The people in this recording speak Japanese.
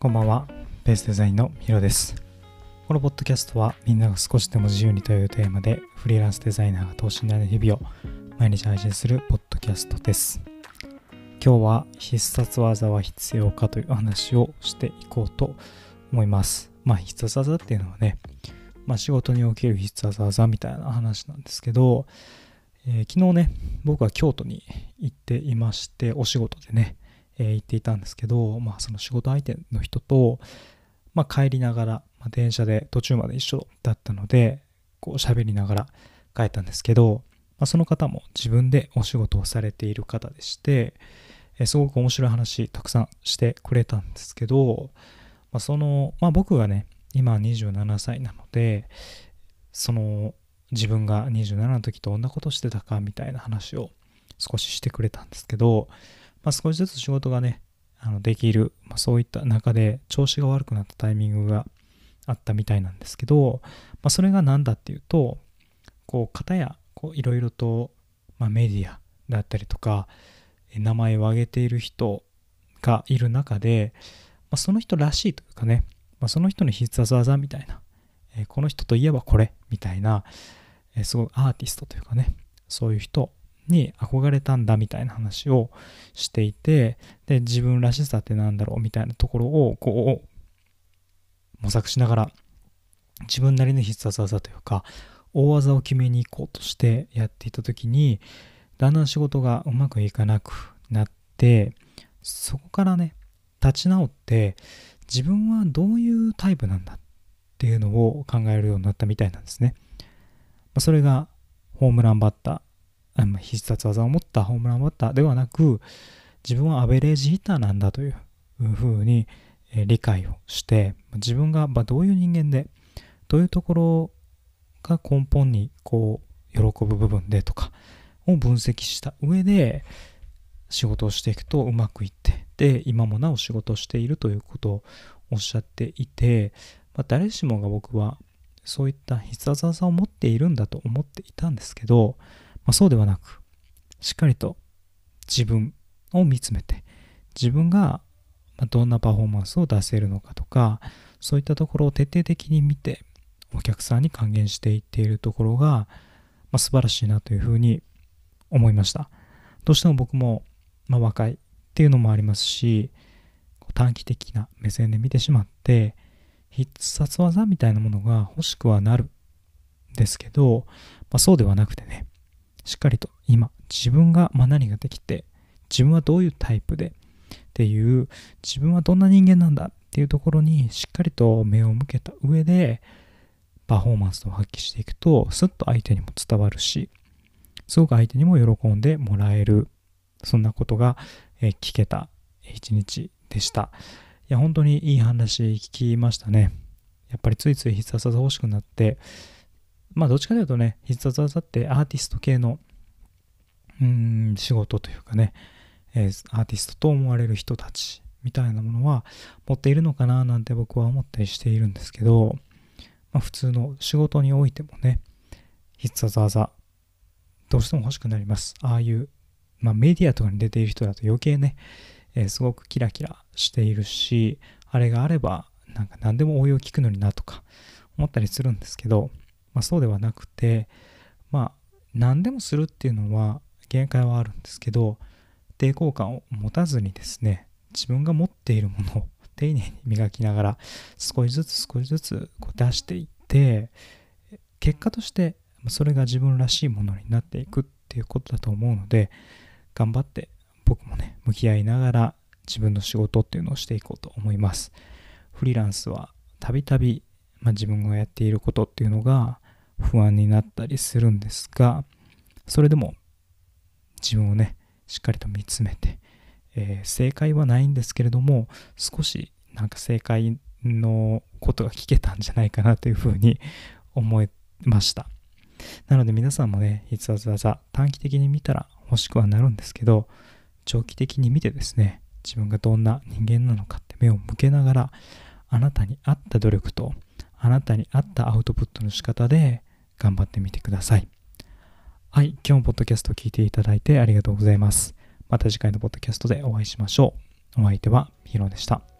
こんばんは。ベースデザインのヒロです。このポッドキャストはみんなが少しでも自由にというテーマでフリーランスデザイナーが等身大の日々を毎日配信するポッドキャストです。今日は必殺技は必要かという話をしていこうと思います。まあ必殺技っていうのはね、まあ仕事における必殺技みたいな話なんですけど、えー昨日ね、僕は京都に行っていまして、お仕事でね、えー行っていたんですけど、まあ、その仕事相手の人と、まあ、帰りながら、まあ、電車で途中まで一緒だったのでこう喋りながら帰ったんですけど、まあ、その方も自分でお仕事をされている方でして、えーすごく面白い話たくさんしてくれたんですけど、まあ、その、まあ、僕がね今27歳なのでその自分が27の時どんなことしてたかみたいな話を少ししてくれたんですけど、まあ、少しずつ仕事がねあのできる、まあ、そういった中で調子が悪くなったタイミングがあったみたいなんですけど、まあ、それが何だっていうとこう片やいろいろと、まあ、メディアだったりとか名前を挙げている人がいる中で、まあ、その人らしいというかね、まあ、その人の必殺技みたいな、えーこの人といえばこれみたいな、えーすごいアーティストというかねそういう人に憧れたんだみたいな話をしていてで自分らしさってなんだろうみたいなところをこう模索しながら自分なりの必殺技というか大技を決めに行こうとしてやっていた時にだんだん仕事がうまくいかなくなってそこからね立ち直って自分はどういうタイプなんだっていうのを考えるようになったみたいなんですね。それがホームランバッター必殺技を持ったホームランバッターではなく自分はアベレージヒッターなんだというふうに理解をして自分がどういう人間でどういうところが根本にこう喜ぶ部分でとかを分析した上で仕事をしていくとうまくいってで今もなお仕事をしているということをおっしゃっていて、まあ、誰しもが僕はそういった必殺技を持っているんだと思っていたんですけど、まあ、そうではなくしっかりと自分を見つめて自分がどんなパフォーマンスを出せるのかとかそういったところを徹底的に見てお客さんに還元していっているところが、まあ、素晴らしいなというふうに思いました。どうしても僕も、まあ、若いっていうのもありますし短期的な目線で見てしまって必殺技みたいなものが欲しくはなるんですけど、まあ、そうではなくてねしっかりと今自分が何ができて自分はどういうタイプでっていう自分はどんな人間なんだっていうところにしっかりと目を向けた上でパフォーマンスを発揮していくとスッと相手にも伝わるしすごく相手にも喜んでもらえるそんなことが聞けた一日でした。いや本当にいい話聞きましたね。やっぱりついつい必殺技欲しくなってまあどっちかというとね必殺技ってアーティスト系のうん仕事というかね、えーアーティストと思われる人たちみたいなものは持っているのかななんて僕は思ったりしているんですけど、まあ、普通の仕事においてもね必殺技どうしても欲しくなります。ああいう、まあ、メディアとかに出ている人だと余計ね、えーすごくキラキラしているしあれがあればなんか何でも応用聞くのになとか思ったりするんですけど、まあ、そうではなくてまあ何でもするっていうのは限界はあるんですけど抵抗感を持たずにですね自分が持っているものを丁寧に磨きながら少しずつ少しずつこう出していって結果としてそれが自分らしいものになっていくっていうことだと思うので頑張って僕もね向き合いながら自分の仕事っていうのをしていこうと思います。フリーランスはたびたび自分がやっていることっていうのが不安になったりするんですがそれでも自分をねしっかりと見つめて、えー正解はないんですけれども少しなんか正解のことが聞けたんじゃないかなというふうに 思いました。なので皆さんもね必殺技短期的に見たら欲しくはなるんですけど長期的に見てですね自分がどんな人間なのかって目を向けながらあなたに合った努力とあなたに合ったアウトプットの仕方で頑張ってみてください。はい今日もポッドキャストを聞いていただいてありがとうございます。また次回のポッドキャストでお会いしましょう。お相手はヒロでした。